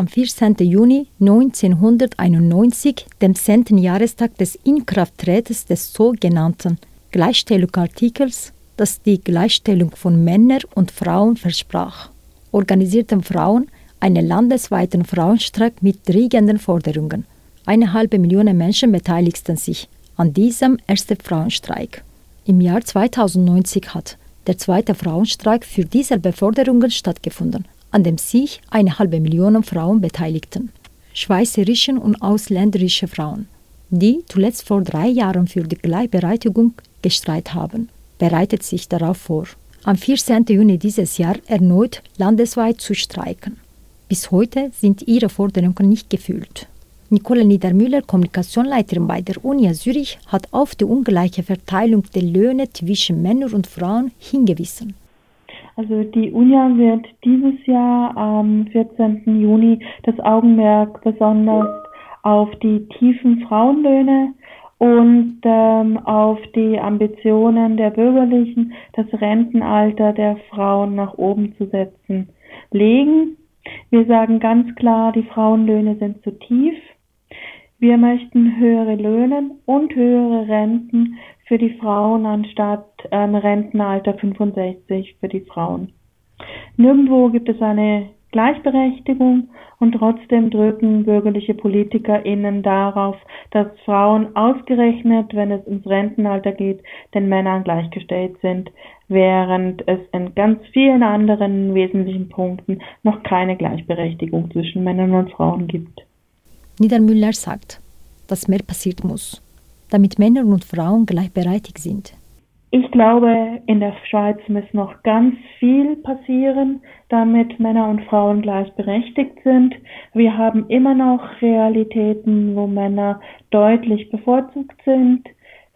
am 14. Juni 1991, dem 10. Jahrestag des Inkrafttretens des sogenannten Gleichstellungsartikels, das die Gleichstellung von Männern und Frauen versprach, organisierten Frauen einen landesweiten Frauenstreik mit dringenden Forderungen. Eine halbe Million Menschen beteiligten sich an diesem ersten Frauenstreik. Im Jahr 2090 hat der zweite Frauenstreik für dieselbe Forderungen stattgefunden, an dem sich eine halbe Million Frauen beteiligten. Schweizerische und ausländerische Frauen, die zuletzt vor drei Jahren für die Gleichberechtigung gestreitet haben, bereitet sich darauf vor, am 14. Juni dieses Jahr erneut landesweit zu streiken. Bis heute sind ihre Forderungen nicht gefüllt. Nicole Niedermüller, Kommunikationsleiterin bei der Uni Zürich, hat auf die ungleiche Verteilung der Löhne zwischen Männern und Frauen hingewiesen. Also die UNIA wird dieses Jahr am 14. Juni das Augenmerk besonders auf die tiefen Frauenlöhne und ähm, auf die Ambitionen der Bürgerlichen, das Rentenalter der Frauen nach oben zu setzen, legen. Wir sagen ganz klar, die Frauenlöhne sind zu tief. Wir möchten höhere Löhne und höhere Renten für die Frauen anstatt ähm, Rentenalter 65 für die Frauen. Nirgendwo gibt es eine Gleichberechtigung und trotzdem drücken bürgerliche PolitikerInnen darauf, dass Frauen ausgerechnet, wenn es ins Rentenalter geht, den Männern gleichgestellt sind, während es in ganz vielen anderen wesentlichen Punkten noch keine Gleichberechtigung zwischen Männern und Frauen gibt. Niedermüller sagt, dass mehr passiert muss, damit Männer und Frauen gleichberechtigt sind. Ich glaube, in der Schweiz muss noch ganz viel passieren, damit Männer und Frauen gleichberechtigt sind. Wir haben immer noch Realitäten, wo Männer deutlich bevorzugt sind.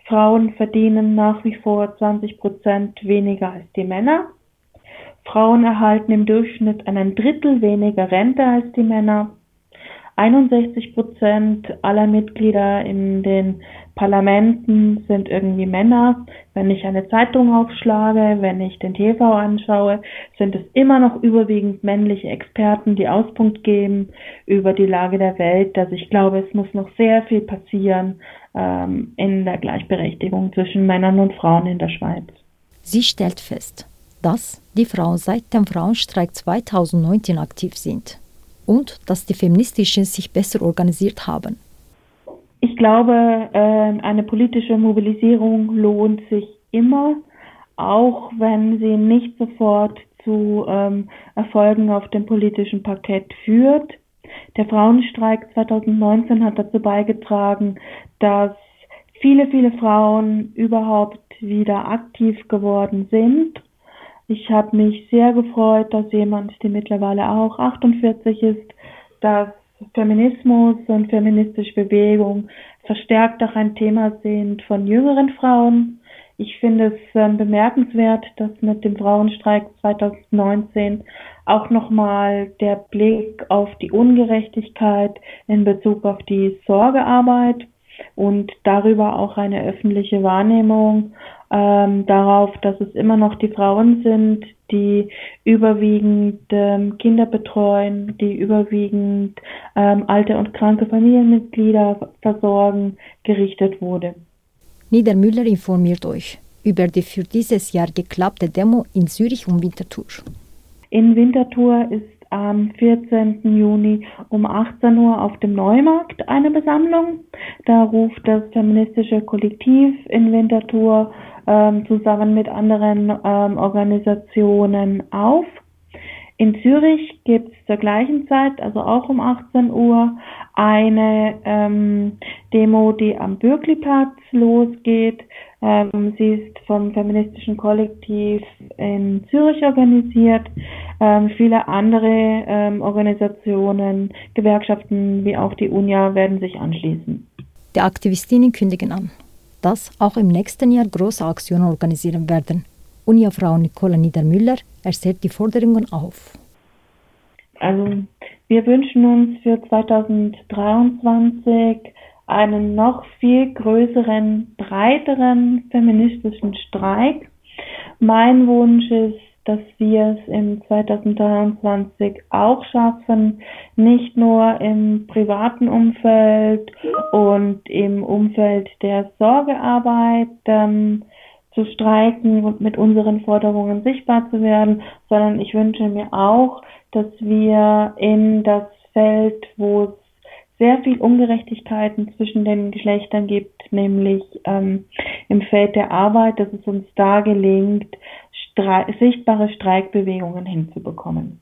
Frauen verdienen nach wie vor 20 Prozent weniger als die Männer. Frauen erhalten im Durchschnitt einen Drittel weniger Rente als die Männer. 61 Prozent aller Mitglieder in den Parlamenten sind irgendwie Männer. Wenn ich eine Zeitung aufschlage, wenn ich den TV anschaue, sind es immer noch überwiegend männliche Experten, die Auspunkt geben über die Lage der Welt. Also ich glaube, es muss noch sehr viel passieren ähm, in der Gleichberechtigung zwischen Männern und Frauen in der Schweiz. Sie stellt fest, dass die Frauen seit dem Frauenstreik 2019 aktiv sind und dass die Feministischen sich besser organisiert haben. Ich glaube, ähm, eine politische Mobilisierung lohnt sich immer, auch wenn sie nicht sofort zu ähm, Erfolgen auf dem politischen Parkett führt. Der Frauenstreik 2019 hat dazu beigetragen, dass viele, viele Frauen überhaupt wieder aktiv geworden sind ich habe mich sehr gefreut, dass jemand, die mittlerweile auch 48 ist, dass Feminismus und feministische Bewegung verstärkt auch ein Thema sind von jüngeren Frauen. Ich finde es äh, bemerkenswert, dass mit dem Frauenstreik 2019 auch nochmal der Blick auf die Ungerechtigkeit in Bezug auf die Sorgearbeit und darüber auch eine öffentliche Wahrnehmung ähm, darauf, dass es immer noch die Frauen sind, die überwiegend ähm, Kinder betreuen, die überwiegend ähm, alte und kranke Familienmitglieder versorgen, gerichtet wurde. Niedermüller informiert euch über die für dieses Jahr geklappte Demo in Zürich und Winterthur. In Winterthur ist am 14. Juni um 18 Uhr auf dem Neumarkt eine Besammlung. Da ruft das feministische Kollektiv in Winterthur ähm, zusammen mit anderen ähm, Organisationen auf. In Zürich gibt es zur gleichen Zeit, also auch um 18 Uhr, eine ähm, Demo, die am Bürkliplatz losgeht. Ähm, sie ist vom feministischen Kollektiv in Zürich organisiert. Ähm, viele andere ähm, Organisationen, Gewerkschaften wie auch die UNIA werden sich anschließen. Die Aktivistinnen kündigen an dass auch im nächsten Jahr große Aktionen organisieren werden. Unia-Frau Nicola Niedermüller erzählt die Forderungen auf. Also wir wünschen uns für 2023 einen noch viel größeren, breiteren feministischen Streik. Mein Wunsch ist, dass wir es im 2023 auch schaffen, nicht nur im privaten Umfeld und im Umfeld der Sorgearbeit ähm, zu streiken und mit unseren Forderungen sichtbar zu werden, sondern ich wünsche mir auch, dass wir in das Feld, wo es sehr viel Ungerechtigkeiten zwischen den Geschlechtern gibt, nämlich ähm, im Feld der Arbeit, dass es uns da gelingt, Stre sichtbare Streikbewegungen hinzubekommen.